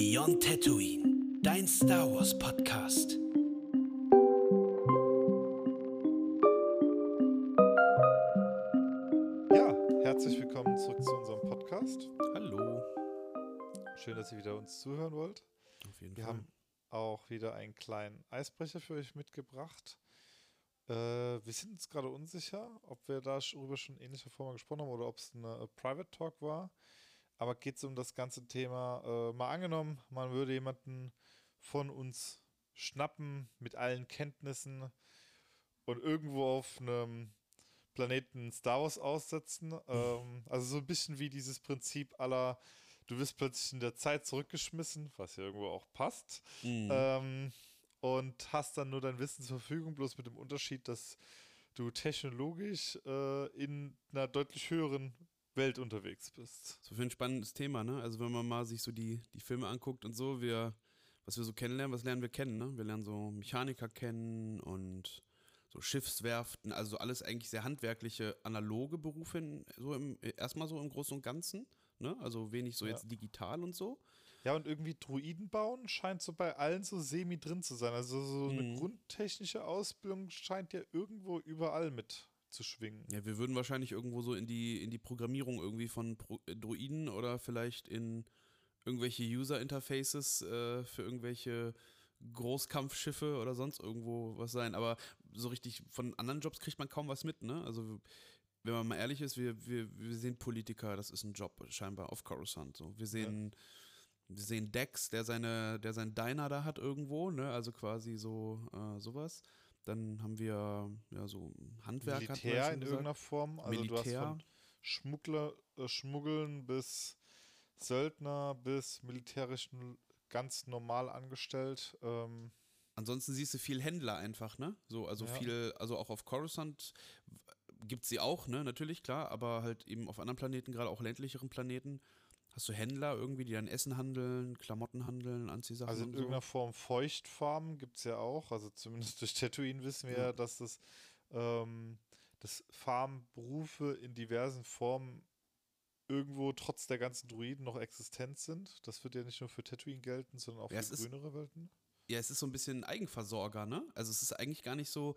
Beyond Tatooine, dein Star Wars Podcast. Ja, herzlich willkommen zurück zu unserem Podcast. Hallo. Schön, dass ihr wieder uns zuhören wollt. Auf jeden Wir Fall. haben auch wieder einen kleinen Eisbrecher für euch mitgebracht. Äh, wir sind uns gerade unsicher, ob wir darüber schon in ähnlicher Form gesprochen haben oder ob es eine Private Talk war. Aber geht es um das ganze Thema, äh, mal angenommen, man würde jemanden von uns schnappen mit allen Kenntnissen und irgendwo auf einem Planeten Star Wars aussetzen. Ähm, also so ein bisschen wie dieses Prinzip aller, du wirst plötzlich in der Zeit zurückgeschmissen, was ja irgendwo auch passt. Mhm. Ähm, und hast dann nur dein Wissen zur Verfügung, bloß mit dem Unterschied, dass du technologisch äh, in einer deutlich höheren Welt unterwegs bist. So für ein spannendes Thema, ne? Also wenn man mal sich so die, die Filme anguckt und so, wir, was wir so kennenlernen, was lernen wir kennen, ne? Wir lernen so Mechaniker kennen und so Schiffswerften, also so alles eigentlich sehr handwerkliche, analoge Berufe, in, so im, erstmal so im Großen und Ganzen, ne? Also wenig so Ja. jetzt digital und so. Ja, und irgendwie Druiden bauen scheint so bei allen so semi drin zu sein. Also so eine Mhm. grundtechnische Ausbildung scheint ja irgendwo überall mit zu schwingen. Ja, wir würden wahrscheinlich irgendwo so in die, in die Programmierung irgendwie von Pro äh, Droiden oder vielleicht in irgendwelche User-Interfaces äh, für irgendwelche Großkampfschiffe oder sonst irgendwo was sein. Aber so richtig von anderen Jobs kriegt man kaum was mit, ne? Also wenn man mal ehrlich ist, wir, wir, wir sehen Politiker, das ist ein Job scheinbar auf Coruscant. So. Wir sehen, wir sehen Dex, der seine, der sein Diner da hat irgendwo, ne? Also quasi so äh, sowas. Dann haben wir ja so Handwerk hatten wir ja Militär in gesagt. irgendeiner Form. Also du hast Militär. von Schmuggler, äh, Schmuggeln bis Söldner bis militärischen ganz normal angestellt. Ähm, Ansonsten siehst du viel Händler einfach, ne? So, also Ja. viel, also auch auf Coruscant gibt sie auch, ne? Natürlich, klar, aber halt eben auf anderen Planeten, gerade auch ländlicheren Planeten, hast du Händler irgendwie, die dann Essen handeln, Klamotten handeln, Anziehsachen also in irgendeiner so. Form Feuchtfarmen gibt es ja auch. Also zumindest durch Tatooine wissen wir Ja. dass das, ähm, dass Farmberufe in diversen Formen irgendwo trotz der ganzen Druiden noch existent sind. Das wird ja nicht nur für Tatooine gelten, sondern auch Ja, für grünere Welten. Ja, es ist so ein bisschen Eigenversorger, ne? Also es ist eigentlich gar nicht so,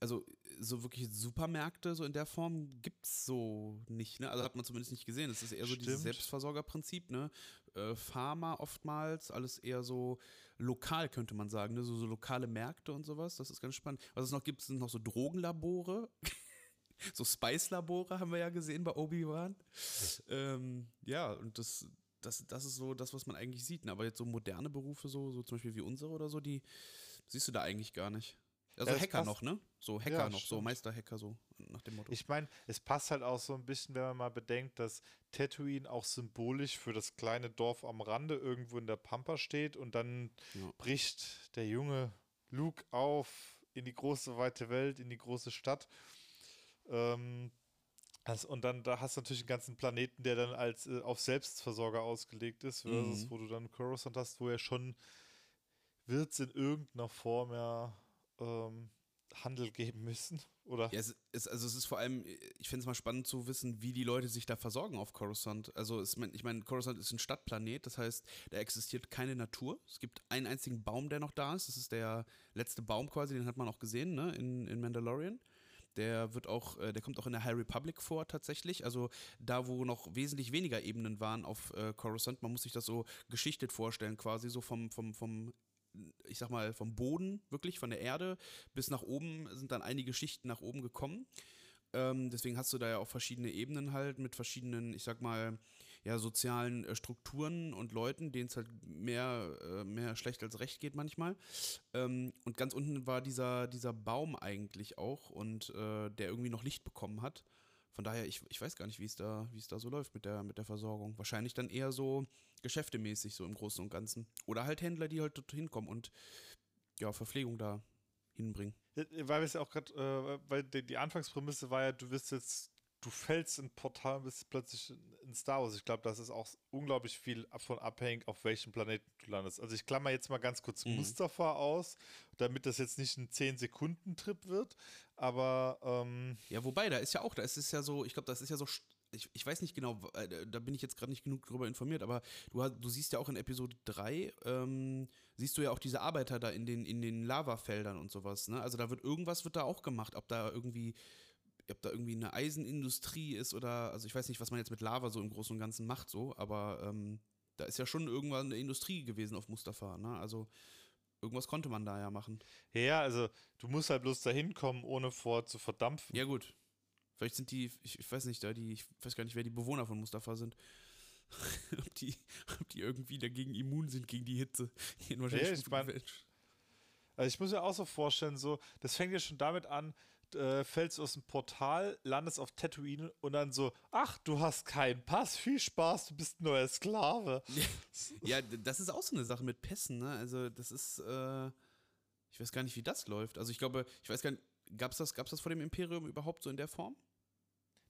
also so wirklich Supermärkte so in der Form gibt's so nicht, ne? Also hat man zumindest nicht gesehen. Es ist eher so dieses Stimmt. Selbstversorgerprinzip, ne? Äh, Pharma oftmals, alles eher so lokal, könnte man sagen, ne? So, so lokale Märkte und sowas. Das ist ganz spannend. Was es noch gibt, sind noch so Drogenlabore. so Spice-Labore haben wir ja gesehen bei Obi-Wan. ähm, ja, und das, das, das ist so das, was man eigentlich sieht. Ne? Aber jetzt so moderne Berufe, so, so zum Beispiel wie unsere oder so, die siehst du da eigentlich gar nicht. Also Ja, Hacker passt. noch, ne? So Hacker Ja, noch, so stimmt. Meisterhacker, so nach dem Motto. Ich meine, es passt halt auch so ein bisschen, wenn man mal bedenkt, dass Tatooine auch symbolisch für das kleine Dorf am Rande irgendwo in der Pampa steht und dann Ja. bricht der junge Luke auf in die große weite Welt, in die große Stadt. Ähm, das, und dann da hast du natürlich einen ganzen Planeten, der dann als äh, auf Selbstversorger ausgelegt ist, versus Mhm. wo du dann Coruscant hast, wo ja schon wird es in irgendeiner Form ja ähm, Handel geben müssen. Oder Ja, es ist, also es ist vor allem, ich finde es mal spannend zu wissen, wie die Leute sich da versorgen auf Coruscant. Also es, ich meine, Coruscant ist ein Stadtplanet, das heißt, da existiert keine Natur. Es gibt einen einzigen Baum, der noch da ist. Das ist der letzte Baum quasi, den hat man auch gesehen, ne, in, in Mandalorian. Der wird auch, äh, der kommt auch in der High Republic vor tatsächlich. Also da, wo noch wesentlich weniger Ebenen waren auf äh, Coruscant, man muss sich das so geschichtet vorstellen, quasi so vom, vom, vom ich sag mal, vom Boden, wirklich von der Erde bis nach oben sind dann einige Schichten nach oben gekommen. Ähm, deswegen hast du da ja auch verschiedene Ebenen halt mit verschiedenen, ich sag mal, ja, sozialen äh, Strukturen und Leuten, denen es halt mehr, äh, mehr schlecht als recht geht manchmal. Ähm, und ganz unten war dieser, dieser Baum eigentlich auch und äh, der irgendwie noch Licht bekommen hat. Von daher, ich, ich weiß gar nicht, wie es da, es da so läuft mit der, mit der Versorgung. Wahrscheinlich dann eher so geschäftemäßig, so im Großen und Ganzen. Oder halt Händler, die halt dort hinkommen und ja, Verpflegung da hinbringen. Äh, Weil wir es ja auch gerade, äh, weil die, die Anfangsprämisse war ja, du wirst jetzt, du fällst in ein Portal und bist plötzlich in- Star Wars. Ich glaube, das ist auch unglaublich viel davon abhängig, auf welchem Planeten du landest. Also ich klammer jetzt mal ganz kurz Mhm. Mustafa aus, damit das jetzt nicht ein 10-Sekunden-Trip wird. Aber ähm, Ja, wobei, da ist ja auch, da ist es ja so, ich glaube, das ist ja so ich, ich weiß nicht genau, äh, da bin ich jetzt gerade nicht genug drüber informiert, aber du, hast, du siehst ja auch in Episode 3, ähm, siehst du ja auch diese Arbeiter da in den, in den Lavafeldern und sowas, ne? Also da wird irgendwas wird da auch gemacht, ob da irgendwie, ob da irgendwie eine Eisenindustrie ist oder, also ich weiß nicht, was man jetzt mit Lava so im Großen und Ganzen macht, so, aber ähm, da ist ja schon irgendwann eine Industrie gewesen auf Mustafa, ne? Also irgendwas konnte man da ja machen. Ja, also du musst halt bloß dahin kommen, ohne vor zu verdampfen. Ja, gut. Vielleicht sind die, ich, ich, weiß nicht, da die, ich weiß gar nicht, wer die Bewohner von Mustafa sind. ob, die, ob die irgendwie dagegen immun sind gegen die Hitze. Die ja, ich mein, also ich muss mir auch so vorstellen, so, das fängt ja schon damit an, äh, fällst aus dem Portal, landest auf Tatooine und dann so, ach, du hast keinen Pass, viel Spaß, du bist ein neuer Sklave. Ja, das ist auch so eine Sache mit Pässen, ne? Also das ist, äh, ich weiß gar nicht, wie das läuft. Also ich glaube, ich weiß gar nicht, gab's das, gab's das vor dem Imperium überhaupt so in der Form?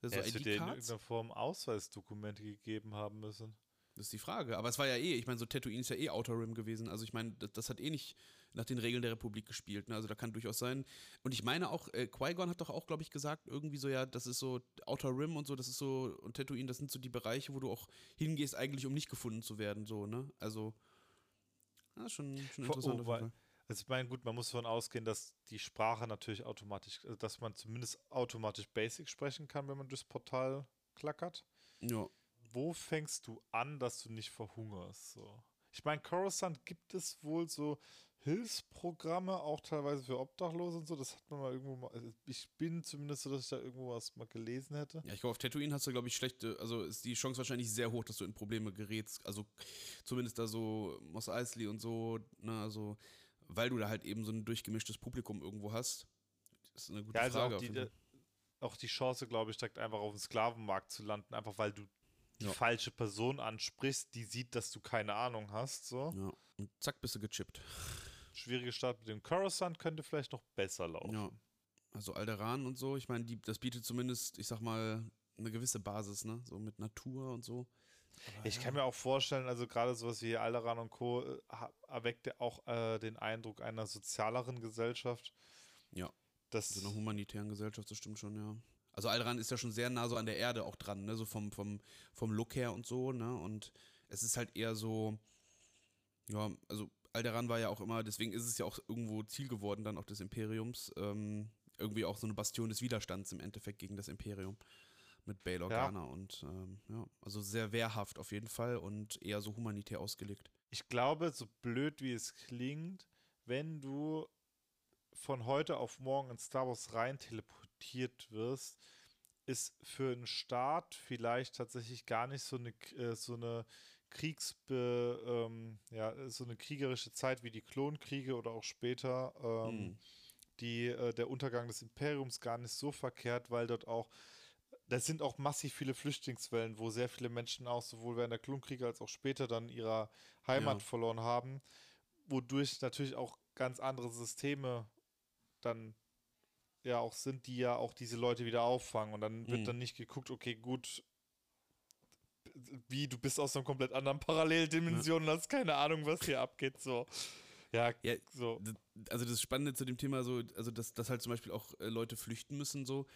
So ja, es wird in irgendeiner Form Ausweisdokumente gegeben haben müssen. Das ist die Frage. Aber es war ja eh, ich meine, so Tatooine ist ja eh Outer Rim gewesen. Also ich meine, das, das, hat eh nicht nach den Regeln der Republik gespielt. Ne? Also da kann durchaus sein. Und ich meine auch, äh, Qui-Gon hat doch auch, glaube ich, gesagt, irgendwie so, ja, das ist so Outer Rim und so, das ist so, und Tatooine, das sind so die Bereiche, wo du auch hingehst, eigentlich um nicht gefunden zu werden, so, ne? Also, ist schon, schon interessant. Oh, weil, also ich meine, gut, man muss davon ausgehen, dass die Sprache natürlich automatisch, also dass man zumindest automatisch Basic sprechen kann, wenn man durchs Portal klackert. Ja. Wo fängst du an, dass du nicht verhungerst? So. Ich meine, Coruscant gibt es wohl so Hilfsprogramme, auch teilweise für Obdachlose und so. Das hat man mal irgendwo mal. Also ich bin zumindest so, dass ich da irgendwo was mal gelesen hätte. Ja, ich glaube, auf Tatooine hast du, glaube ich, schlechte. Also ist die Chance wahrscheinlich sehr hoch, dass du in Probleme gerätst. Also zumindest da so Moss Eisley und so. Ne, also weil du da halt eben so ein durchgemischtes Publikum irgendwo hast. Das ist eine gute ja, also Frage. Auch die, äh, auch die Chance, glaube ich, direkt einfach auf dem Sklavenmarkt zu landen, einfach weil du die ja. falsche Person ansprichst, die sieht, dass du keine Ahnung hast. So. Ja. Und zack, bist du gechippt. Schwierige Start mit dem Coruscant könnte vielleicht noch besser laufen. Ja. Also Alderan und so, ich meine, das bietet zumindest, ich sag mal, eine gewisse Basis, ne? So mit Natur und so. Aber ich ja. kann mir auch vorstellen, also gerade sowas wie Alderan und Co. Äh, erweckt ja auch äh, den Eindruck einer sozialeren Gesellschaft. Ja. Das so einer humanitären Gesellschaft, das stimmt schon, ja. Also Alderan ist ja schon sehr nah so an der Erde auch dran, ne? So vom, vom, vom Look her und so, ne? Und es ist halt eher so, ja, also Alderan war ja auch immer, deswegen ist es ja auch irgendwo Ziel geworden dann auch des Imperiums, ähm, irgendwie auch so eine Bastion des Widerstands im Endeffekt gegen das Imperium mit Bail Organa ja. und ähm, ja, also sehr wehrhaft auf jeden Fall und eher so humanitär ausgelegt. Ich glaube, so blöd wie es klingt, wenn du von heute auf morgen in Star Wars rein teleportiert wirst, ist für einen Staat vielleicht tatsächlich gar nicht so eine, äh, so eine Kriegsbe, ähm, ja, so eine kriegerische Zeit wie die Klonkriege oder auch später ähm, mhm. die, äh, der Untergang des Imperiums gar nicht so verkehrt, weil dort auch das sind auch massiv viele Flüchtlingswellen, wo sehr viele Menschen auch sowohl während der Klonkriege als auch später dann ihre Heimat ja. verloren haben, wodurch natürlich auch ganz andere Systeme dann ja auch sind, die ja auch diese Leute wieder auffangen und dann wird mhm. dann nicht geguckt, okay, gut, wie du bist aus einer komplett anderen Paralleldimension ja. und hast keine Ahnung, was hier abgeht, so. Ja, ja, so. Also das Spannende zu dem Thema so, also dass, dass halt zum Beispiel auch äh, Leute flüchten müssen, so,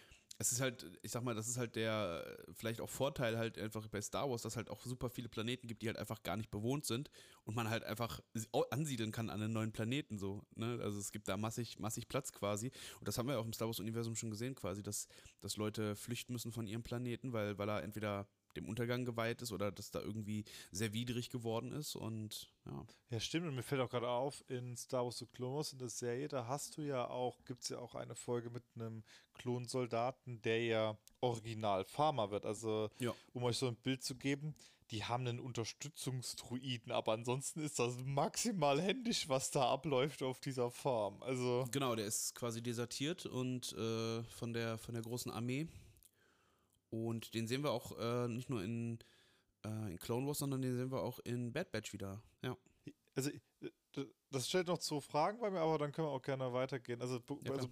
es ist halt, ich sag mal, das ist halt der vielleicht auch Vorteil halt einfach bei Star Wars, dass halt auch super viele Planeten gibt, die halt einfach gar nicht bewohnt sind und man halt einfach ansiedeln kann an einen neuen Planeten so. Ne? Also es gibt da massig, massig Platz quasi. Und das haben wir auch im Star Wars-Universum schon gesehen, quasi, dass, dass Leute flüchten müssen von ihrem Planeten, weil, weil er entweder dem Untergang geweiht ist oder dass da irgendwie sehr widrig geworden ist und ja. Ja, stimmt. Und mir fällt auch gerade auf, in Star Wars The Clone Wars, in der Serie, da hast du ja auch, gibt es ja auch eine Folge mit einem Klonsoldaten, der ja original Farmer wird. Also, ja. um euch so ein Bild zu geben, die haben einen Unterstützungsdruiden, aber ansonsten ist das maximal händisch, was da abläuft auf dieser Farm. Also genau, der ist quasi desertiert und äh, von der von der großen Armee und den sehen wir auch äh, nicht nur in, äh, in Clone Wars, sondern den sehen wir auch in Bad Batch wieder. Ja. Also das stellt noch zwei Fragen bei mir, aber dann können wir auch gerne weitergehen. Also, ja, also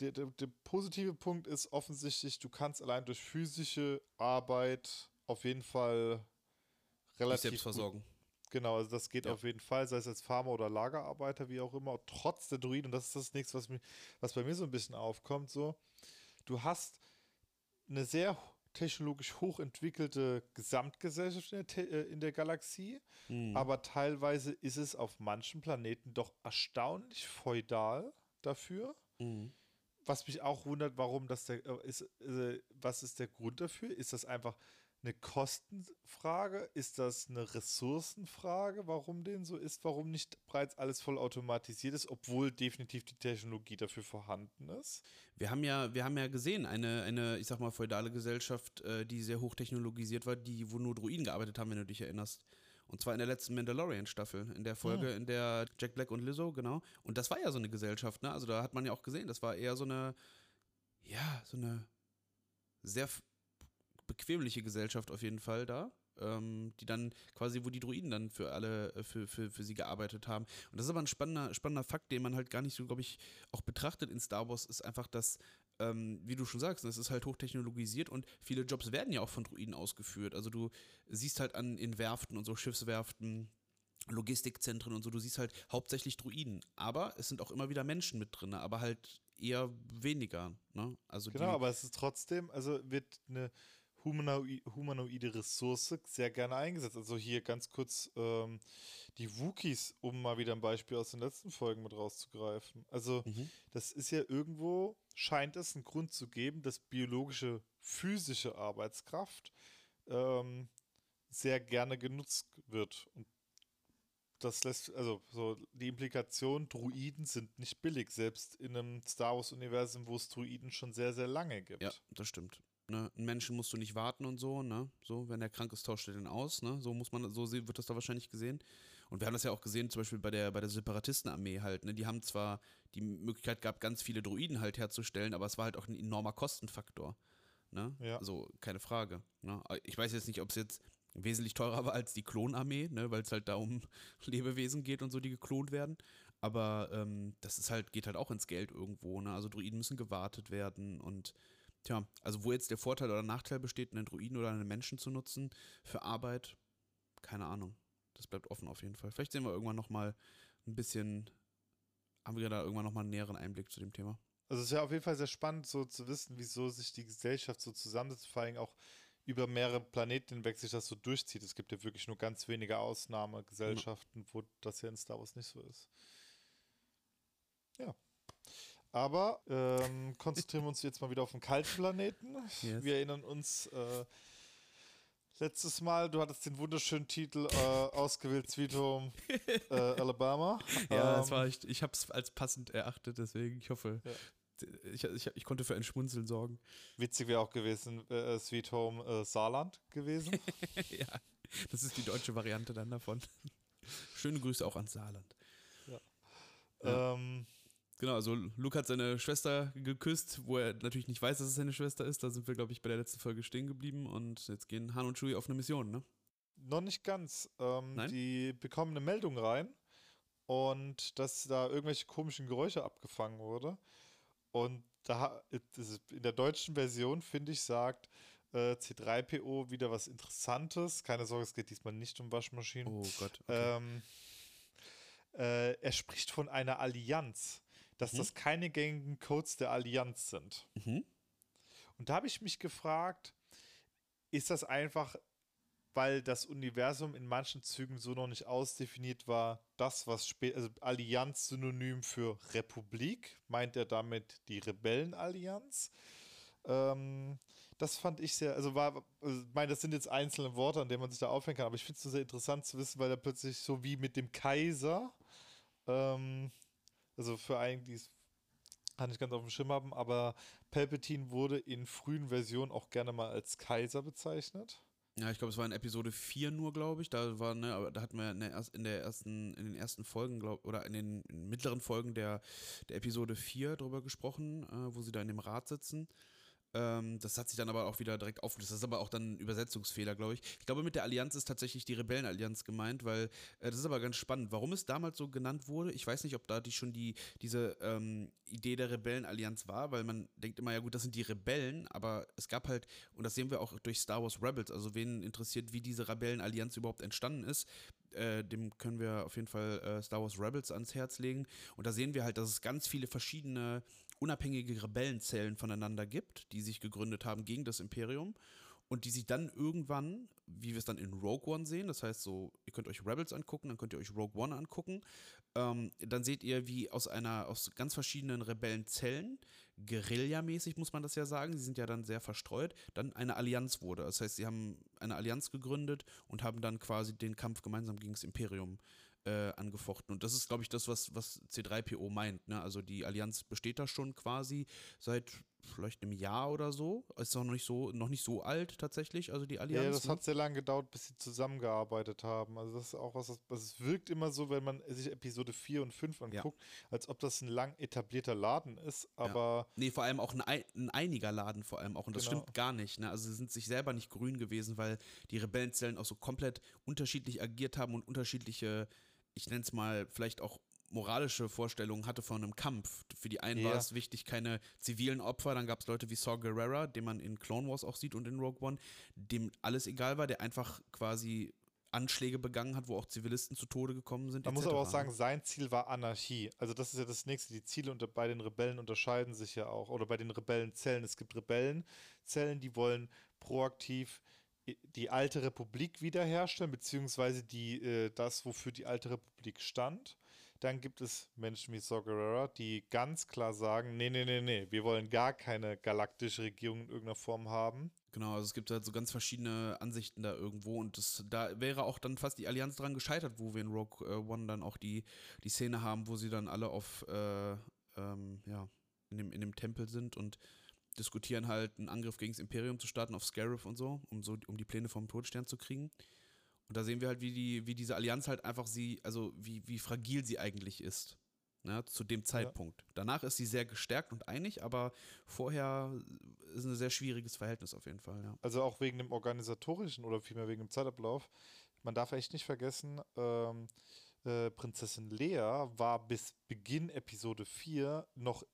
der, der, der, positive Punkt ist offensichtlich, du kannst allein durch physische Arbeit auf jeden Fall relativ selbst versorgen. Genau, also das geht ja. auf jeden Fall, sei es als Farmer oder Lagerarbeiter, wie auch immer, trotz der Druiden, und das ist das nächste, was, was bei mir so ein bisschen aufkommt, so, du hast eine sehr technologisch hochentwickelte Gesamtgesellschaft in der, äh, in der Galaxie, Mhm. aber teilweise ist es auf manchen Planeten doch erstaunlich feudal dafür. Mhm. Was mich auch wundert, warum das der äh, ist, äh, was ist der Grund dafür? Ist das einfach eine Kostenfrage? Ist das eine Ressourcenfrage, warum den so ist, warum nicht bereits alles voll automatisiert ist, obwohl definitiv die Technologie dafür vorhanden ist? Wir haben ja, wir haben ja gesehen, eine, eine, ich sag mal, feudale Gesellschaft, äh, die sehr hochtechnologisiert war, die, wo nur Druiden gearbeitet haben, wenn du dich erinnerst. Und zwar in der letzten Mandalorian-Staffel, in der Folge, in der Jack Black und Lizzo, genau. Und das war ja so eine Gesellschaft, ne? Also da hat man ja auch gesehen, das war eher so eine, ja, so eine sehr bequemliche Gesellschaft auf jeden Fall da. Ähm, die dann quasi, wo die Druiden dann für alle, äh, für, für, für sie gearbeitet haben. Und das ist aber ein spannender, spannender Fakt, den man halt gar nicht so, glaube ich, auch betrachtet in Star Wars, ist einfach, dass, ähm, wie du schon sagst, es ist halt hochtechnologisiert und viele Jobs werden ja auch von Druiden ausgeführt. Also du siehst halt an in Werften und so Schiffswerften, Logistikzentren und so, du siehst halt hauptsächlich Druiden. Aber es sind auch immer wieder Menschen mit drin, aber halt eher weniger. Ne? Also Genau, aber es ist trotzdem, also wird eine humanoide Ressource sehr gerne eingesetzt. Also hier ganz kurz ähm, die Wookies, um mal wieder ein Beispiel aus den letzten Folgen mit rauszugreifen. Also Mhm. das ist ja irgendwo, scheint es einen Grund zu geben, dass biologische, physische Arbeitskraft ähm, sehr gerne genutzt wird. Und das lässt, also so die Implikation, Druiden sind nicht billig, selbst in einem Star Wars-Universum, wo es Druiden schon sehr, sehr lange gibt. Ja, das stimmt. Ne? Einen Menschen musst du nicht warten und so, ne? So, wenn der krank ist, tauscht er den aus, ne? So muss man, so wird das da wahrscheinlich gesehen. Und wir haben das ja auch gesehen, zum Beispiel bei der, bei der Separatistenarmee halt, ne? Die haben zwar die Möglichkeit gehabt, ganz viele Droiden halt herzustellen, aber es war halt auch ein enormer Kostenfaktor. Ne? Ja. Also, keine Frage. Ne? Ich weiß jetzt nicht, ob es jetzt wesentlich teurer war als die Klonarmee, ne? weil es halt da um Lebewesen geht und so, die geklont werden. Aber ähm, das ist halt, geht halt auch ins Geld irgendwo. Ne? Also Druiden müssen gewartet werden und Tja, also wo jetzt der Vorteil oder Nachteil besteht, einen Druiden oder einen Menschen zu nutzen für Arbeit, keine Ahnung. Das bleibt offen auf jeden Fall. Vielleicht sehen wir irgendwann nochmal ein bisschen, haben wir da irgendwann nochmal einen näheren Einblick zu dem Thema. Also es ist ja auf jeden Fall sehr spannend, so zu wissen, wieso sich die Gesellschaft so zusammensetzt, vor allem auch über mehrere Planeten hinweg sich das so durchzieht. Es gibt ja wirklich nur ganz wenige Ausnahmegesellschaften, wo das ja in Star Wars nicht so ist. Ja. Aber ähm, konzentrieren wir uns jetzt mal wieder auf den kalten Planeten. Yes. Wir erinnern uns äh, letztes Mal, du hattest den wunderschönen Titel äh, ausgewählt, Sweet Home äh, Alabama. Ähm, ich, ich habe es als passend erachtet, deswegen, ich hoffe, ich, ich, ich konnte für ein Schmunzeln sorgen. Witzig wäre auch gewesen, äh, Sweet Home äh, Saarland gewesen. ja, das ist die deutsche Variante dann davon. Schöne Grüße auch ans Saarland. Ja. ähm, Genau, also Luke hat seine Schwester geküsst, wo er natürlich nicht weiß, dass es seine Schwester ist. Da sind wir, glaube ich, bei der letzten Folge stehen geblieben und jetzt gehen Han und Chewie auf eine Mission, ne? noch nicht ganz. Ähm, Nein? die bekommen eine Meldung rein und dass da irgendwelche komischen Geräusche abgefangen wurde. Und da in der deutschen Version, finde ich, sagt äh, C3PO wieder was Interessantes. Keine Sorge, es geht diesmal nicht um Waschmaschinen. Oh Gott. Okay. Ähm, äh, er spricht von einer Allianz, dass Mhm. das keine gängigen Codes der Allianz sind. mhm. Und da habe ich mich gefragt, ist das einfach, weil das Universum in manchen Zügen so noch nicht ausdefiniert war, das, was später, also Allianz synonym für Republik, meint er damit die Rebellenallianz? Ähm, das fand ich sehr, also war, also ich meine, das sind jetzt einzelne Worte, an denen man sich da aufhängen kann, aber ich finde es so sehr interessant zu wissen, weil da plötzlich so wie mit dem Kaiser, ähm, also für einen, die es kann ich ganz auf dem Schirm haben, aber Palpatine wurde in frühen Versionen auch gerne mal als Kaiser bezeichnet. Ja, ich glaube, es war in Episode 4 nur, glaube ich. Da war, ne, da hatten wir in der ersten, in den ersten Folgen, glaub, oder in den in mittleren Folgen der, der Episode 4 drüber gesprochen, äh, wo sie da in dem Rad sitzen. Ähm, das hat sich dann aber auch wieder direkt aufgelöst. Das ist aber auch dann ein Übersetzungsfehler, glaube ich. Ich glaube, mit der Allianz ist tatsächlich die Rebellenallianz gemeint, weil äh, das ist aber ganz spannend. Warum es damals so genannt wurde, ich weiß nicht, ob da die schon die, diese ähm, Idee der Rebellenallianz war, weil man denkt immer, ja gut, das sind die Rebellen, aber es gab halt, und das sehen wir auch durch Star Wars Rebels, also wen interessiert, wie diese Rebellenallianz überhaupt entstanden ist, äh, dem können wir auf jeden Fall äh, Star Wars Rebels ans Herz legen. Und da sehen wir halt, dass es ganz viele verschiedene unabhängige Rebellenzellen voneinander gibt, die sich gegründet haben gegen das Imperium. und die sich dann irgendwann, wie wir es dann in Rogue One sehen, das heißt so, ihr könnt euch Rebels angucken, dann könnt ihr euch Rogue One angucken, ähm, dann seht ihr, wie aus einer, aus ganz verschiedenen Rebellenzellen, Guerillamäßig muss man das ja sagen, sie sind ja dann sehr verstreut, dann eine Allianz wurde. Das heißt, sie haben eine Allianz gegründet und haben dann quasi den Kampf gemeinsam gegen das Imperium äh, angefochten. Und das ist, glaube ich, das, was, was C3PO meint. Ne? Also die Allianz besteht da schon quasi seit vielleicht einem Jahr oder so. Ist auch noch nicht so, noch nicht so alt tatsächlich, also die Allianz. Ja, das ne? hat sehr lange gedauert, bis sie zusammengearbeitet haben. Also das ist auch was, es wirkt immer so, wenn man sich Episode 4 und 5 anguckt, als ob das ein lang etablierter Laden ist, aber. Ja. Nee, vor allem auch ein, ein, einiger Laden vor allem auch. Und das Genau. stimmt gar nicht. Ne? Also sie sind sich selber nicht grün gewesen, weil die Rebellenzellen auch so komplett unterschiedlich agiert haben und unterschiedliche, ich nenne es mal, vielleicht auch moralische Vorstellungen hatte von einem Kampf. Für die einen war Ja. es wichtig, keine zivilen Opfer. Dann gab es Leute wie Saw Gerrera, den man in Clone Wars auch sieht und in Rogue One, dem alles egal war, der einfach quasi Anschläge begangen hat, wo auch Zivilisten zu Tode gekommen sind. Man muss etc., aber auch sagen, sein Ziel war Anarchie. Also das ist ja das nächste. Die Ziele unter, bei den Rebellen unterscheiden sich ja auch. Oder bei den Rebellenzellen. Es gibt Rebellenzellen, die wollen proaktiv die alte Republik wiederherstellen, beziehungsweise die, äh, das, wofür die alte Republik stand. Dann gibt es Menschen wie Saw die ganz klar sagen, nee, nee, nee, nee, wir wollen gar keine galaktische Regierung in irgendeiner Form haben. Genau, also es gibt halt so ganz verschiedene Ansichten da irgendwo und das, da wäre auch dann fast die Allianz dran gescheitert, wo wir in Rogue äh, One dann auch die, die Szene haben, wo sie dann alle auf, äh, ähm, ja, in dem, in dem Tempel sind und diskutieren halt, einen Angriff gegen das Imperium zu starten auf Scarif und so, um so, um die Pläne vom Todesstern zu kriegen. Und da sehen wir halt, wie die, wie diese Allianz halt einfach sie, also wie, wie fragil sie eigentlich ist. Ne, zu dem Zeitpunkt. Danach ist sie sehr gestärkt und einig, aber vorher ist ein sehr schwieriges Verhältnis auf jeden Fall, ja. Also auch wegen dem organisatorischen oder vielmehr wegen dem Zeitablauf. Man darf echt nicht vergessen, ähm, äh, Prinzessin Lea war bis Beginn Episode 4 noch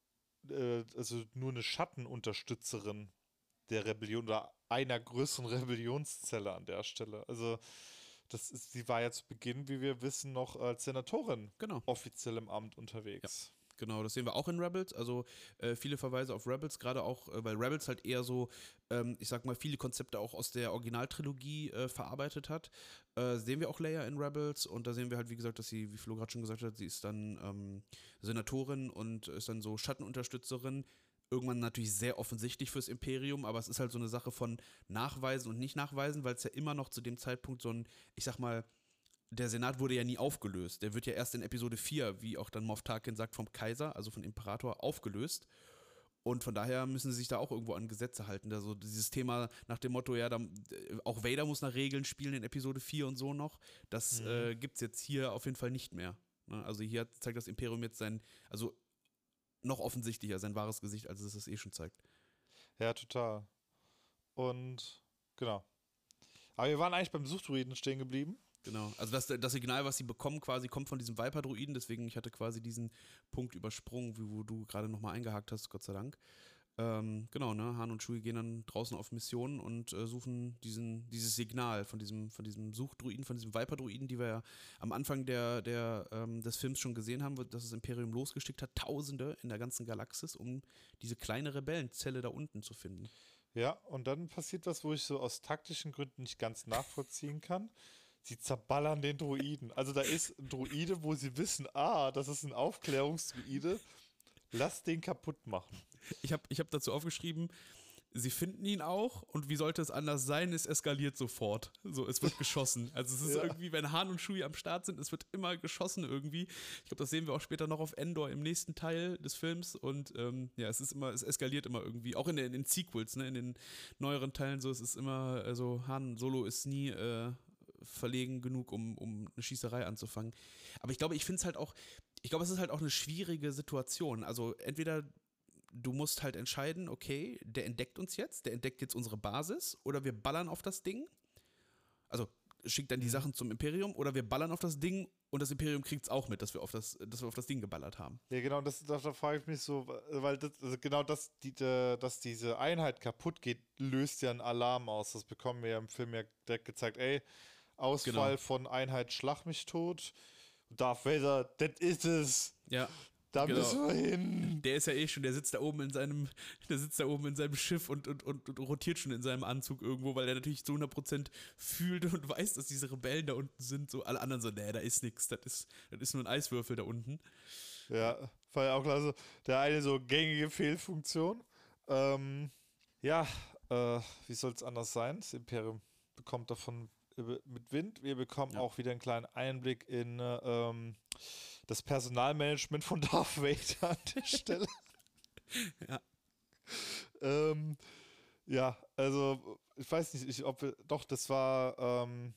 äh, also nur eine Schattenunterstützerin der Rebellion oder einer größeren Rebellionszelle an der Stelle. Also das ist, sie war ja zu Beginn, wie wir wissen, noch als Senatorin Genau. offiziell im Amt unterwegs. Genau, das sehen wir auch in Rebels. Also äh, viele Verweise auf Rebels, gerade auch, äh, weil Rebels halt eher so, ähm, ich sag mal, viele Konzepte auch aus der Originaltrilogie äh, verarbeitet hat. Äh, sehen wir auch Leia in Rebels und da sehen wir halt, wie gesagt, dass sie, wie Flo gerade schon gesagt hat, sie ist dann ähm, Senatorin und ist dann so Schattenunterstützerin. Irgendwann natürlich sehr offensichtlich fürs Imperium, aber es ist halt so eine Sache von Nachweisen und nicht Nachweisen, weil es ja immer noch zu dem Zeitpunkt so ein, ich sag mal, der Senat wurde ja nie aufgelöst. Der wird ja erst in Episode 4, wie auch dann Moff Tarkin sagt, vom Kaiser, also vom Imperator, aufgelöst. Und von daher müssen sie sich da auch irgendwo an Gesetze halten. Also dieses Thema nach dem Motto, ja, da, äh, auch Vader muss nach Regeln spielen in Episode 4 und so noch, das Mhm. äh, gibt es jetzt hier auf jeden Fall nicht mehr. Ne? Also hier zeigt das Imperium jetzt sein, also noch offensichtlicher sein wahres Gesicht, als es es eh schon zeigt. Ja, total. Und genau. Aber wir waren eigentlich beim Suchdruiden stehen geblieben. Genau. Also das, das Signal, was sie bekommen, quasi kommt von diesem Viper-Druiden, deswegen ich hatte quasi diesen Punkt übersprungen, wo du gerade nochmal eingehakt hast, Gott sei Dank. Ähm, genau, ne? Han und Chewie gehen dann draußen auf Missionen und äh, suchen diesen, dieses Signal von diesem, von diesem Suchdruiden, von diesem Viper-Druiden, die wir ja am Anfang der, der, ähm, des Films schon gesehen haben, dass das Imperium losgeschickt hat, Tausende in der ganzen Galaxis, um diese kleine Rebellenzelle da unten zu finden. Ja, und dann passiert was, wo ich so aus taktischen Gründen nicht ganz nachvollziehen kann. Sie zerballern den Druiden. Also da ist ein Druide, wo sie wissen, ah, das ist ein Aufklärungsdruide. Lass den kaputt machen. Ich habe ich hab dazu aufgeschrieben, sie finden ihn auch und wie sollte es anders sein, es eskaliert sofort. So, es wird geschossen. Also es ist Ja. irgendwie, wenn Han und Chewie am Start sind, es wird immer geschossen irgendwie. Ich glaube, das sehen wir auch später noch auf Endor im nächsten Teil des Films und ähm, ja, es ist immer, es eskaliert immer irgendwie. Auch in den, in den Sequels, ne, in den neueren Teilen so, es ist immer, also Han Solo ist nie äh, verlegen genug, um, um eine Schießerei anzufangen. Aber ich glaube, ich finde es halt auch, ich glaube, es ist halt auch eine schwierige Situation. Also entweder du musst halt entscheiden, okay, der entdeckt uns jetzt, der entdeckt jetzt unsere Basis oder wir ballern auf das Ding. Also schickt dann die Sachen zum Imperium oder wir ballern auf das Ding und das Imperium kriegt es auch mit, dass wir auf das, dass wir auf das Ding geballert haben. Ja, genau, das, da, da frage ich mich so, weil das, also genau das, die, äh, dass diese Einheit kaputt geht, löst ja einen Alarm aus. Das bekommen wir ja im Film ja direkt gezeigt. Ey, Ausfall Genau. von Einheit Schlag mich tot. Darth Vader, das ist es. Ja, Da Genau. müssen wir hin. Der ist ja eh schon, der sitzt da oben in seinem, der sitzt da oben in seinem Schiff und, und, und, und rotiert schon in seinem Anzug irgendwo, weil er natürlich zu 100% fühlt und weiß, dass diese Rebellen da unten sind. So alle anderen so, nee, da ist nichts, das ist, das ist nur ein Eiswürfel da unten. Ja, war ja auch klasse. Der eine so gängige Fehlfunktion. Ähm, ja, äh, wie soll es anders sein? Das Imperium bekommt davon mit Wind. Wir bekommen Ja. auch wieder einen kleinen Einblick in äh, ähm, das Personalmanagement von Darth Vader an der Stelle. Ja. ähm, ja, also ich weiß nicht, ich, ob wir, doch, das war, ähm,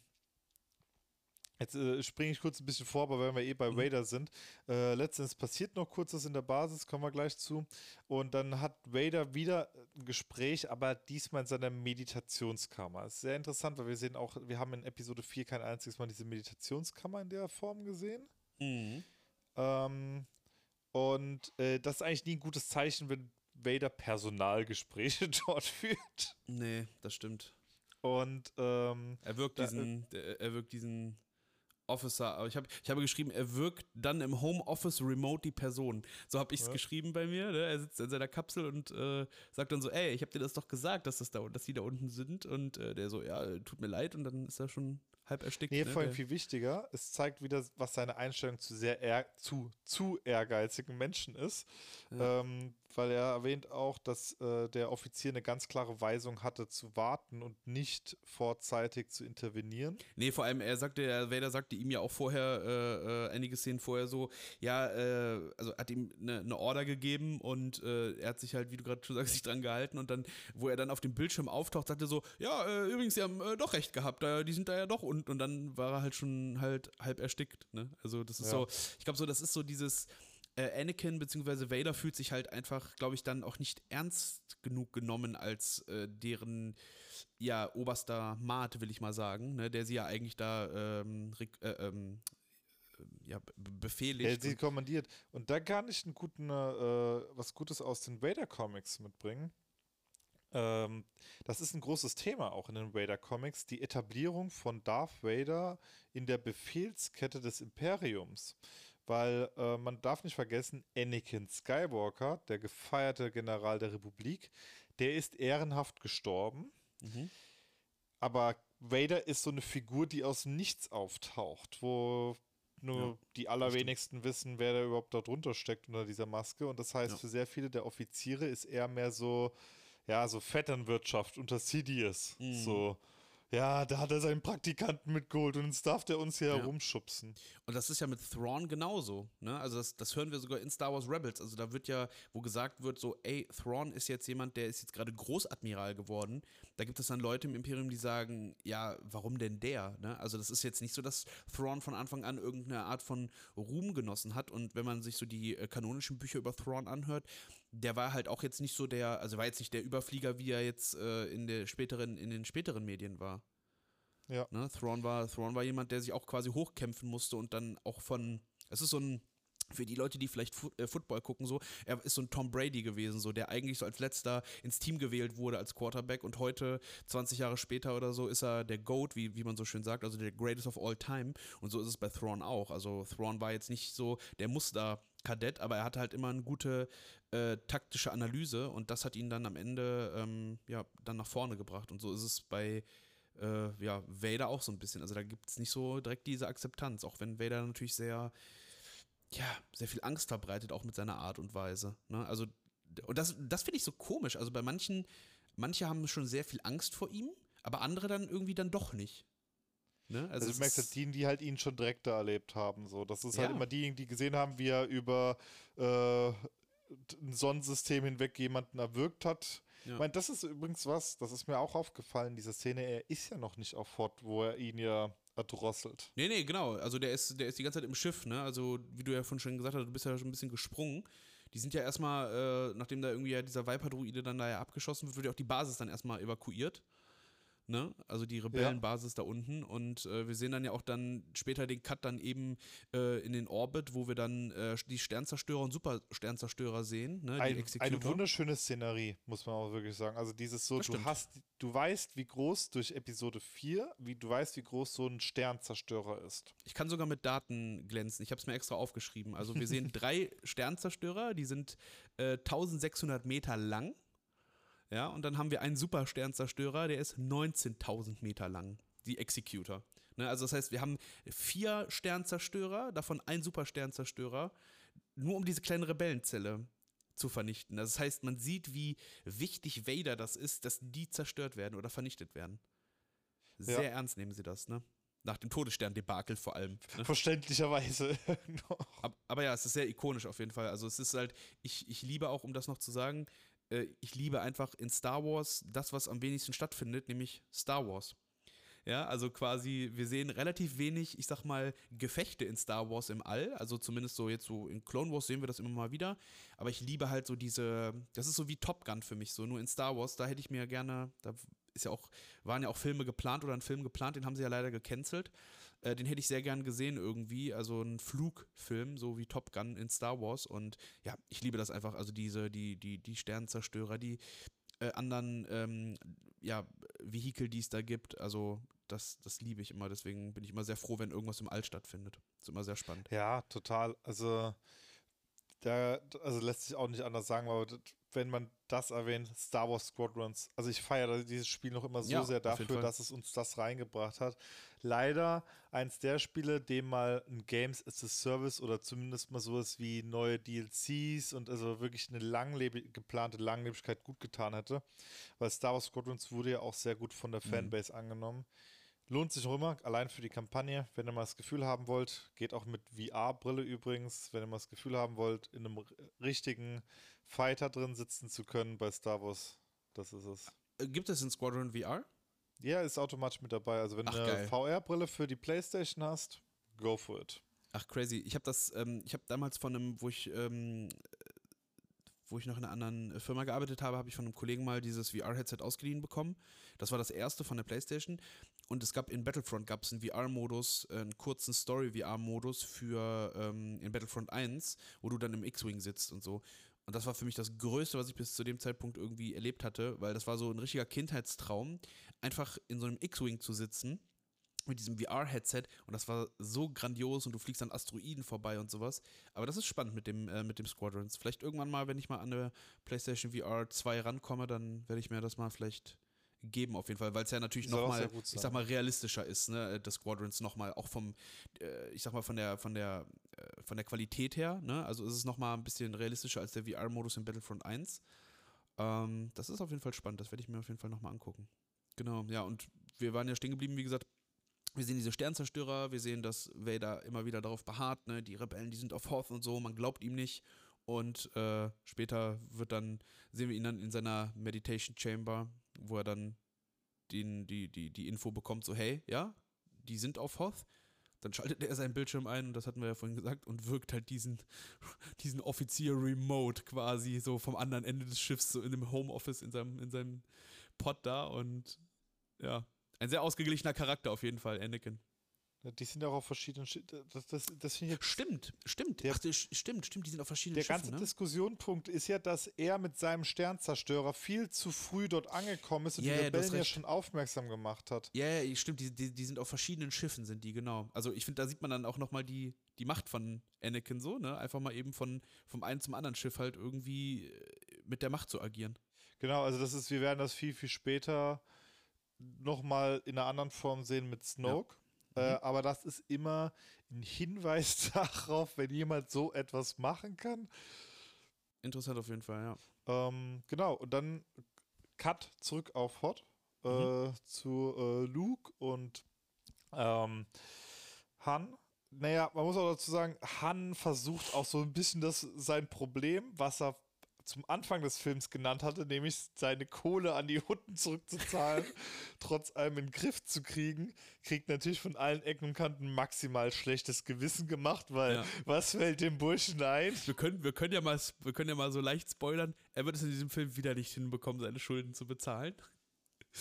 jetzt äh, springe ich kurz ein bisschen vor, aber wenn wir eh bei Mhm. Vader sind, äh, letztens passiert noch kurz was in der Basis, kommen wir gleich zu, und dann hat Vader wieder ein Gespräch, aber diesmal in seiner Meditationskammer. ist sehr interessant, weil wir sehen auch, wir haben in Episode 4 kein einziges Mal diese Meditationskammer in der Form gesehen. Mhm. Ähm, und äh, das ist eigentlich nie ein gutes Zeichen, wenn Vader Personalgespräche dort führt. Nee, das stimmt. Und ähm, Er wirkt Da, äh, diesen, er wirkt diesen Officer, aber ich habe ich habe geschrieben, er wirkt dann im Homeoffice remote die Person. So habe ich es Ja. geschrieben bei mir. Ne? Er sitzt in seiner Kapsel und äh, sagt dann so, ey, ich habe dir das doch gesagt, dass das da, dass die da unten sind. Und äh, der so, ja, tut mir leid. Und dann ist er schon halb erstickt. nee, ne? vor allem viel wichtiger, es zeigt wieder, was seine Einstellung zu sehr ehr zu, zu ehrgeizigen Menschen ist. Ja. Ähm, weil er erwähnt auch, dass äh, der Offizier eine ganz klare Weisung hatte, zu warten und nicht vorzeitig zu intervenieren. Nee, vor allem, er sagte, ja, Vader sagte ihm ja auch vorher, äh, äh, einige Szenen vorher so, ja, äh, also hat ihm eine, eine Order gegeben und äh, er hat sich halt, wie du gerade schon sagst, sich dran gehalten und dann, wo er dann auf dem Bildschirm auftaucht, sagte er so, ja, äh, übrigens, sie haben doch recht gehabt, die sind da ja doch unten und dann war er halt schon halt halb erstickt, ne? Also das ist Ja. so, ich glaube so, das ist so dieses, äh, Anakin bzw. Vader fühlt sich halt einfach, glaube ich, dann auch nicht ernst genug genommen als äh, deren ja oberster Maat, will ich mal sagen, ne, der sie ja eigentlich da ähm, äh, ähm, äh, ja, be- befehligt. hat sie und- kommandiert. Und da kann ich einen guten, äh, was Gutes aus den Vader-Comics mitbringen. Ähm, das ist ein großes Thema auch in den Vader-Comics, die Etablierung von Darth Vader in der Befehlskette des Imperiums. Weil äh, man darf nicht vergessen, Anakin Skywalker, der gefeierte General der Republik, der ist ehrenhaft gestorben. Mhm. Aber Vader ist so eine Figur, die aus Nichts auftaucht, wo nur Ja, die allerwenigsten wissen, wer da überhaupt da drunter steckt unter dieser Maske. Und das heißt, Ja. für sehr viele der Offiziere ist er mehr so, ja, so Vetternwirtschaft unter Sidious. Mhm. So, ja, da hat er seinen Praktikanten mitgeholt und jetzt darf der uns hier Ja. herumschubsen. Und das ist ja mit Thrawn genauso. Ne? Also das, das hören wir sogar in Star Wars Rebels. Also da wird ja, wo gesagt wird, so, ey, Thrawn ist jetzt jemand, der ist jetzt gerade Großadmiral geworden. Da gibt es dann Leute im Imperium, die sagen, ja, warum denn der? Ne? Also das ist jetzt nicht so, dass Thrawn von Anfang an irgendeine Art von Ruhm genossen hat. Und wenn man sich so die äh, kanonischen Bücher über Thrawn anhört, der war halt auch jetzt nicht so der, also war jetzt nicht der Überflieger, wie er jetzt äh, in der späteren, in den späteren Medien war. Ja. Ne? Thrawn, war, Thrawn war jemand, der sich auch quasi hochkämpfen musste und dann auch von. Es ist so ein. Für die Leute, die vielleicht Fu äh, Football gucken, so, er ist so ein Tom Brady gewesen, so, der eigentlich so als letzter ins Team gewählt wurde als Quarterback und heute, 20 Jahre später oder so, ist er der GOAT, wie, wie man so schön sagt, also der Greatest of All Time. Und so ist es bei Thrawn auch. Also Thrawn war jetzt nicht so der Muster-Kadett, aber er hatte halt immer eine gute äh, taktische Analyse und das hat ihn dann am Ende ähm, ja, dann nach vorne gebracht. Und so ist es bei äh, ja, Vader auch so ein bisschen. Also da gibt es nicht so direkt diese Akzeptanz, auch wenn Vader natürlich sehr, ja, sehr viel Angst verbreitet, auch mit seiner Art und Weise. Ne? Also, und das, das finde ich so komisch. Also bei manchen, manche haben schon sehr viel Angst vor ihm, aber andere dann irgendwie dann doch nicht. Ne? Also, es du merkst halt die, die halt ihn schon direkt da erlebt haben. So. Das ist halt Ja. immer diejenigen, die gesehen haben, wie er über äh, ein Sonnensystem hinweg jemanden erwürgt hat. Ja. Ich meine, das ist übrigens was, das ist mir auch aufgefallen, diese Szene, er ist ja noch nicht auf Hot, wo er ihn ja erdrosselt. Nee, nee, genau. Also der ist, der ist die ganze Zeit im Schiff, ne? Also, wie du ja vorhin schon gesagt hast, du bist ja schon ein bisschen gesprungen. Die sind ja erstmal, äh, nachdem da irgendwie ja dieser Viper-Druide dann da ja abgeschossen wird, wird ja auch die Basis dann erstmal evakuiert. Ne? Also die Rebellenbasis da unten. Und äh, wir sehen dann ja auch dann später den Cut dann eben äh, in den Orbit, wo wir dann äh, die Sternzerstörer und Supersternzerstörer sehen. Ne? Ein, eine wunderschöne Szenerie, muss man auch wirklich sagen. Also dieses so, Das du stimmt. hast, du weißt, wie groß durch Episode 4, wie du weißt, wie groß so ein Sternzerstörer ist. Ich kann sogar mit Daten glänzen. Ich habe es mir extra aufgeschrieben. Also wir sehen drei Sternzerstörer, die sind äh, 1600 Meter lang. Ja, und dann haben wir einen Supersternzerstörer, der ist 19.000 Meter lang. Die Executor. Ne, also das heißt, wir haben vier Sternzerstörer, davon ein Supersternzerstörer, nur um diese kleine Rebellenzelle zu vernichten. Das heißt, man sieht, wie wichtig Vader das ist, dass die zerstört werden oder vernichtet werden. Sehr Ja. ernst nehmen sie das, ne? Nach dem Todesstern-Debakel vor allem. Ne? Verständlicherweise. Ab, aber ja, es ist sehr ikonisch auf jeden Fall. Also es ist halt, ich, ich liebe auch, um das noch zu sagen, äh, ich liebe einfach in Star Wars das, was am wenigsten stattfindet, nämlich Star Wars. Ja, also quasi, wir sehen relativ wenig, ich sag mal, Gefechte in Star Wars im All. Also zumindest so jetzt so in Clone Wars sehen wir das immer mal wieder. Aber ich liebe halt so diese, das ist so wie Top Gun für mich, so nur in Star Wars, da hätte ich mir gerne, da ist ja auch, waren ja auch Filme geplant oder ein Film geplant, den haben sie ja leider gecancelt. Äh, den hätte ich sehr gern gesehen irgendwie, also ein Flugfilm, so wie Top Gun in Star Wars. Und ja, ich liebe das einfach, also diese, die, die, die Sternenzerstörer, die äh, anderen ähm, ja, Vehikel, die es da gibt. Also das, das liebe ich immer. Deswegen bin ich immer sehr froh, wenn irgendwas im All stattfindet. ist immer sehr spannend. Ja, total. Also, da, also lässt sich auch nicht anders sagen, das- wenn man das erwähnt, Star Wars Squadrons, also ich feiere dieses Spiel noch immer so Ja, sehr dafür, dass es uns das reingebracht hat. Leider eins der Spiele, dem mal ein Games as a Service oder zumindest mal sowas wie neue DLCs und also wirklich eine langlebig, geplante Langlebigkeit gut getan hätte, weil Star Wars Squadrons wurde ja auch sehr gut von der Mhm. Fanbase angenommen. Lohnt sich auch immer, allein für die Kampagne. Wenn ihr mal das Gefühl haben wollt, geht auch mit VR-Brille übrigens, wenn ihr mal das Gefühl haben wollt, in einem richtigen Fighter drin sitzen zu können bei Star Wars. Das ist es. Äh, Gibt es in Squadron VR? Ja, ist automatisch mit dabei. Also wenn Ach, du eine. VR-Brille für die Playstation hast, go for it. Ach, crazy. Ich habe das, ähm, ich habe damals von einem, wo ich, ähm, wo ich noch in einer anderen äh, Firma gearbeitet habe, habe ich von einem Kollegen mal dieses VR-Headset ausgeliehen bekommen. Das war das erste von der PlayStation. Und es gab in Battlefront gab es einen VR-Modus, einen kurzen Story-VR-Modus für ähm, in Battlefront 1, wo du dann im X-Wing sitzt und so. Und das war für mich das Größte, was ich bis zu dem Zeitpunkt irgendwie erlebt hatte, weil das war so ein richtiger Kindheitstraum, einfach in so einem X-Wing zu sitzen mit diesem VR-Headset und das war so grandios und du fliegst an Asteroiden vorbei und sowas. Aber das ist spannend mit dem, äh, mit dem Squadrons. Vielleicht irgendwann mal, wenn ich mal an eine PlayStation VR 2 rankomme, dann werde ich mir das mal vielleicht geben auf jeden Fall, weil es ja natürlich nochmal, ich sag mal, realistischer ist, ne, das Squadrons nochmal, auch vom, äh, ich sag mal, von der, von der, äh, von der Qualität her, ne, also ist es nochmal ein bisschen realistischer als der VR-Modus in Battlefront 1. Ähm, das ist auf jeden Fall spannend, das werde ich mir auf jeden Fall nochmal angucken. Genau, ja, und wir waren ja stehen geblieben, wie gesagt, wir sehen diese Sternzerstörer, wir sehen, dass Vader immer wieder darauf beharrt, ne, die Rebellen, die sind auf Hoth und so, man glaubt ihm nicht. Und äh, später wird dann, sehen wir ihn dann in seiner Meditation Chamber, wo er dann den, die, die, die Info bekommt, so, hey, ja, die sind auf Hoth. Dann schaltet er seinen Bildschirm ein, und das hatten wir ja vorhin gesagt, und wirkt halt diesen, diesen Offizier remote quasi so vom anderen Ende des Schiffs, so in dem Homeoffice in seinem, in seinem Pod da und ja, ein sehr ausgeglichener Charakter auf jeden Fall, Anakin. Die sind ja auch auf verschiedenen. Schi- Das, das, das finde ich jetzt Stimmt, stimmt. Der- Ach, das stimmt, stimmt, die sind auf verschiedenen Der Schiffen, ganze ne? Diskussionpunkt ist ja, dass er mit seinem Sternzerstörer viel zu früh dort angekommen ist und Ja, die Rebellen ja schon aufmerksam gemacht hat. Ja, ja, stimmt, die, die, die sind auf verschiedenen Schiffen, sind die, genau. Also ich finde, da sieht man dann auch nochmal die, die Macht von Anakin so, ne? Einfach mal eben von, vom einen zum anderen Schiff halt irgendwie äh, mit der Macht zu agieren. Genau, also das ist, wir werden das viel, viel später nochmal in einer anderen Form sehen mit Snoke. Äh, Mhm. aber das ist immer ein Hinweis darauf, wenn jemand so etwas machen kann. Interessant auf jeden Fall, ja. Ähm, genau, und dann Cut zurück auf Hot äh, Mhm. zu äh, Luke und ähm, Han. Naja, man muss auch dazu sagen, Han versucht auch so ein bisschen das sein Problem, was er zum Anfang des Films genannt hatte, nämlich seine Kohle an die Hutten zurückzuzahlen, trotz allem in den Griff zu kriegen, kriegt natürlich von allen Ecken und Kanten maximal schlechtes Gewissen gemacht, weil Ja. was fällt dem Burschen ein? Wir können, wir, können ja mal, wir können ja mal so leicht spoilern, er wird es in diesem Film wieder nicht hinbekommen, seine Schulden zu bezahlen.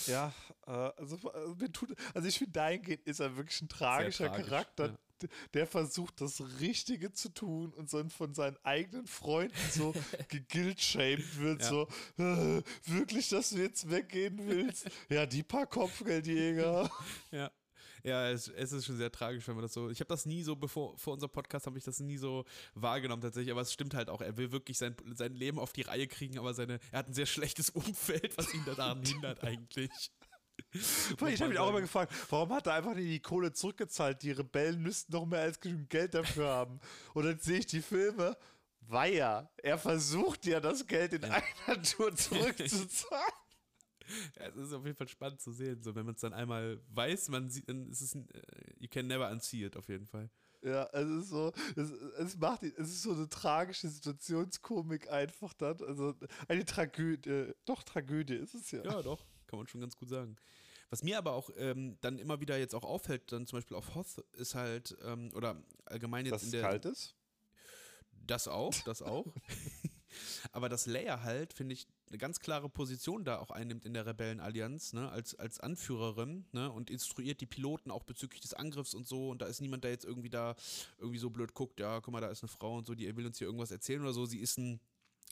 Ja, äh, also, also, mir tut, also ich finde, dahingehend ist er wirklich ein tragischer tragisch, Charakter, ja. der versucht, das Richtige zu tun und so von seinen eigenen Freunden so gegildshamed wird, Ja. so, äh, wirklich, dass du jetzt weggehen willst? Ja, die paar Kopfgeldjäger. Ja. Ja, es, es ist schon sehr tragisch, wenn man das so. Ich habe das nie so, bevor vor unserem Podcast habe ich das nie so wahrgenommen tatsächlich, aber es stimmt halt auch. Er will wirklich sein, sein Leben auf die Reihe kriegen, aber seine, er hat ein sehr schlechtes Umfeld, was ihn daran hindert eigentlich. Ich habe mich auch immer gefragt, warum hat er einfach nicht die Kohle zurückgezahlt? Die Rebellen müssten noch mehr als genügend Geld dafür haben. Und dann sehe ich die Filme, Weiher, er versucht ja das Geld in einer Tour zurückzuzahlen. Ja, es ist auf jeden Fall spannend zu sehen. So, wenn man es dann einmal weiß, man sieht, dann ist es ein, äh, you can never unsee it auf jeden Fall. Ja, es ist so, es, es macht, es ist so eine tragische Situationskomik einfach dann. Also eine Tragödie, doch Tragödie ist es ja. Ja, doch, kann man schon ganz gut sagen. Was mir aber auch ähm, dann immer wieder jetzt auch auffällt, dann zum Beispiel auf Hoth, ist halt, ähm, oder allgemein jetzt Dass in es der. kalt ist. Das auch, das auch. Aber dass Leia halt, finde ich, eine ganz klare Position da auch einnimmt in der Rebellenallianz, ne, als, als Anführerin, ne, und instruiert die Piloten auch bezüglich des Angriffs und so. Und da ist niemand, der jetzt irgendwie da irgendwie so blöd guckt, ja, guck mal, da ist eine Frau und so, die will uns hier irgendwas erzählen oder so. Sie ist ein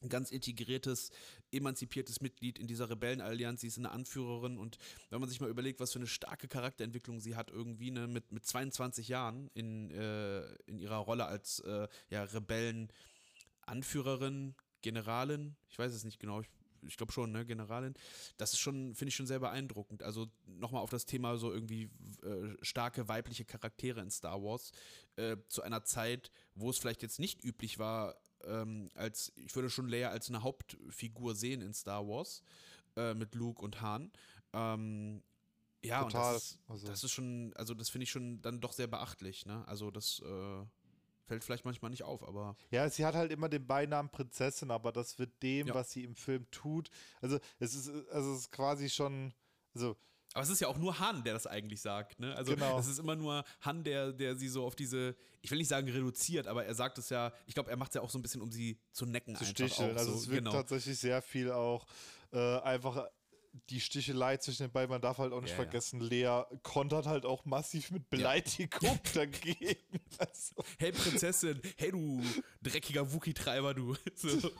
ganz integriertes, emanzipiertes Mitglied in dieser Rebellenallianz. Sie ist eine Anführerin und wenn man sich mal überlegt, was für eine starke Charakterentwicklung sie hat, irgendwie ne, mit, mit 22 Jahren in, äh, in ihrer Rolle als äh, ja, Rebellenanführerin, Generalin, ich weiß es nicht genau, ich, ich glaube schon, ne, Generalin. Das ist schon, finde ich schon sehr beeindruckend. Also nochmal auf das Thema so irgendwie äh, starke weibliche Charaktere in Star Wars äh, zu einer Zeit, wo es vielleicht jetzt nicht üblich war, ähm, als ich würde schon Leia als eine Hauptfigur sehen in Star Wars äh, mit Luke und Han. Ähm, ja, Total. und das ist, Also- das ist schon, also das finde ich schon dann doch sehr beachtlich, ne? Also das äh, fällt vielleicht manchmal nicht auf, aber Ja, sie hat halt immer den Beinamen Prinzessin, aber das wird dem, Ja. was sie im Film tut. Also es ist, also es ist quasi schon, also Aber es ist ja auch nur Han, der das eigentlich sagt, ne? Also Genau. es ist immer nur Han, der, der sie so auf diese, ich will nicht sagen reduziert, aber er sagt es ja, ich glaube, er macht es ja auch so ein bisschen, um sie zu necken zu sticheln. auch. Also so, es wird genau. tatsächlich sehr viel auch äh, einfach die Stichelei zwischen den beiden. Man darf halt auch nicht Ja, ja. vergessen, Lea kontert halt auch massiv mit Beleidigung dagegen. Also, Hey Prinzessin, hey du dreckiger Wookie-Treiber, du. So.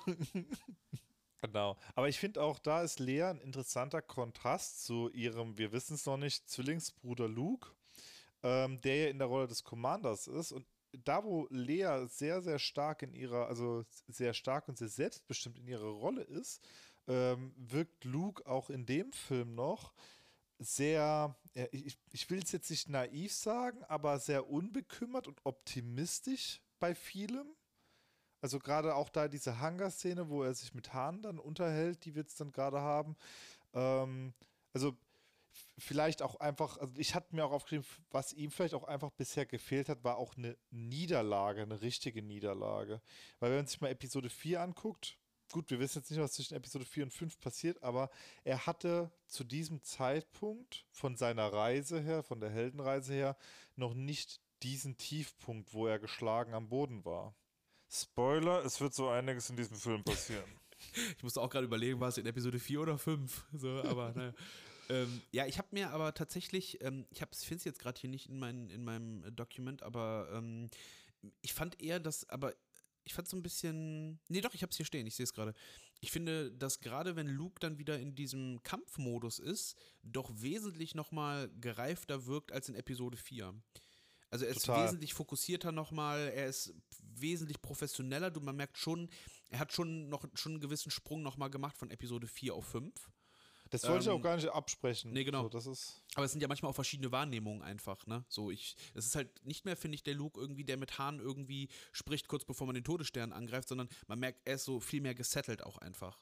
genau. Aber ich finde auch, da ist Lea ein interessanter Kontrast zu ihrem, wir wissen es noch nicht, Zwillingsbruder Luke, ähm, der ja in der Rolle des Commanders ist. Und da, wo Lea sehr, sehr stark in ihrer, also sehr stark und sehr selbstbestimmt in ihrer Rolle ist, ähm, wirkt Luke auch in dem Film noch sehr, ich, ich will es jetzt nicht naiv sagen, aber sehr unbekümmert und optimistisch bei vielem. Also gerade auch da diese Hangar-Szene, wo er sich mit Hahn dann unterhält, die wir jetzt dann gerade haben. Ähm, also vielleicht auch einfach, also ich hatte mir auch aufgeschrieben, was ihm vielleicht auch einfach bisher gefehlt hat, war auch eine Niederlage, eine richtige Niederlage. Weil wenn man sich mal Episode 4 anguckt, gut, wir wissen jetzt nicht, was zwischen Episode 4 und 5 passiert, aber er hatte zu diesem Zeitpunkt von seiner Reise her, von der Heldenreise her, noch nicht diesen Tiefpunkt, wo er geschlagen am Boden war. Spoiler, es wird so einiges in diesem Film passieren. Ich musste auch gerade überlegen, war es in Episode 4 oder 5? So, aber naja. ähm, ja, ich habe mir aber tatsächlich, ähm, ich finde es jetzt gerade hier nicht in, mein, in meinem Dokument, aber ähm, ich fand eher das, aber ich fand so ein bisschen. Nee, doch, ich habe es hier stehen, ich sehe es gerade. Ich finde, dass gerade wenn Luke dann wieder in diesem Kampfmodus ist, doch wesentlich nochmal gereifter wirkt als in Episode 4. Also er ist Total. wesentlich fokussierter nochmal, er ist wesentlich professioneller. Du, man merkt schon, er hat schon noch schon einen gewissen Sprung nochmal gemacht von Episode 4 auf 5. Das wollte ich Ähm, auch gar nicht absprechen. nee, genau. So, das ist. Aber es sind ja manchmal auch verschiedene Wahrnehmungen einfach, ne? So, ich, es ist halt nicht mehr, finde ich, der Luke irgendwie, der mit Hahn irgendwie spricht, kurz bevor man den Todesstern angreift, sondern man merkt, er ist so viel mehr gesettelt auch einfach.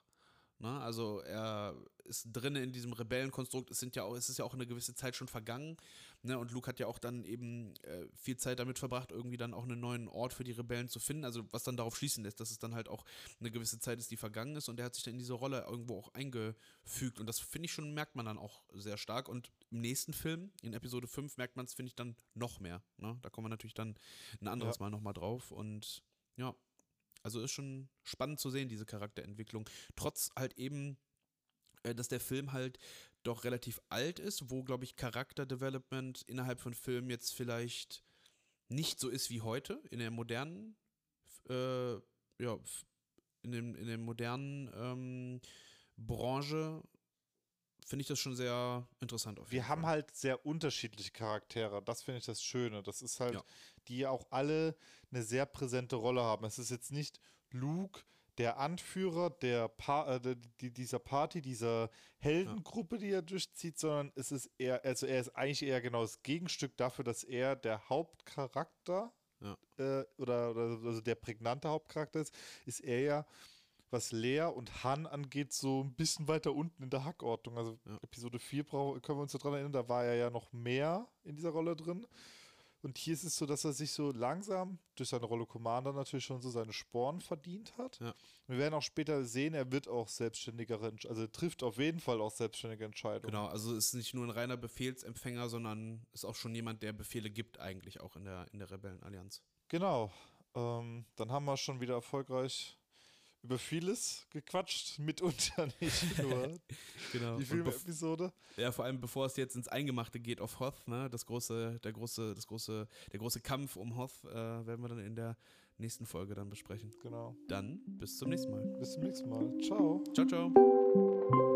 Ne? Also er ist drin in diesem Rebellenkonstrukt, es sind ja auch, es ist ja auch eine gewisse Zeit schon vergangen, ne? Und Luke hat ja auch dann eben äh, viel Zeit damit verbracht, irgendwie dann auch einen neuen Ort für die Rebellen zu finden. Also was dann darauf schließen lässt, dass es dann halt auch eine gewisse Zeit ist, die vergangen ist und er hat sich dann in diese Rolle irgendwo auch eingefügt. Und das finde ich schon, merkt man dann auch sehr stark. Und im nächsten Film, in Episode 5, merkt man es, finde ich, dann noch mehr. Ne? Da kommen wir natürlich dann ein anderes Mal nochmal drauf. Und ja, also ist schon spannend zu sehen, diese Charakterentwicklung. Trotz halt eben äh, dass der Film halt doch relativ alt ist, wo, glaube ich, Charakterdevelopment innerhalb von Filmen jetzt vielleicht nicht so ist wie heute, in der modernen, äh, ja, in, dem, in der modernen ähm, Branche finde ich das schon sehr interessant. Auf Wir haben halt sehr unterschiedliche Charaktere. Das finde ich das Schöne. Das ist halt, Ja. die auch alle eine sehr präsente Rolle haben. Es ist jetzt nicht Luke, der Anführer der pa äh, dieser Party, dieser Heldengruppe, die er durchzieht, sondern es ist eher, also er ist eigentlich eher genau das Gegenstück dafür, dass er der Hauptcharakter Ja. äh, oder, oder also der prägnante Hauptcharakter ist, ist er ja was Lea und Han angeht, so ein bisschen weiter unten in der Hackordnung. Also Ja. Episode 4 brauch, können wir uns daran erinnern, da war er ja noch mehr in dieser Rolle drin. Und hier ist es so, dass er sich so langsam durch seine Rolle Commander natürlich schon so seine Sporen verdient hat. Ja. Wir werden auch später sehen, er wird auch selbstständigere, Entsch- also trifft auf jeden Fall auch selbstständige Entscheidungen. Genau, also ist nicht nur ein reiner Befehlsempfänger, sondern ist auch schon jemand, der Befehle gibt, eigentlich auch in der, in der Rebellenallianz. Genau. Ähm, dann haben wir schon wieder erfolgreich über vieles gequatscht, mitunter nicht nur Genau. die Filmepisode. Ja, vor allem bevor es jetzt ins Eingemachte geht auf Hoth, ne, das große, der große, das große, der große Kampf um Hoth, äh, werden wir dann in der nächsten Folge dann besprechen. Genau. Dann bis zum nächsten Mal. Bis zum nächsten Mal. Ciao. Ciao, ciao.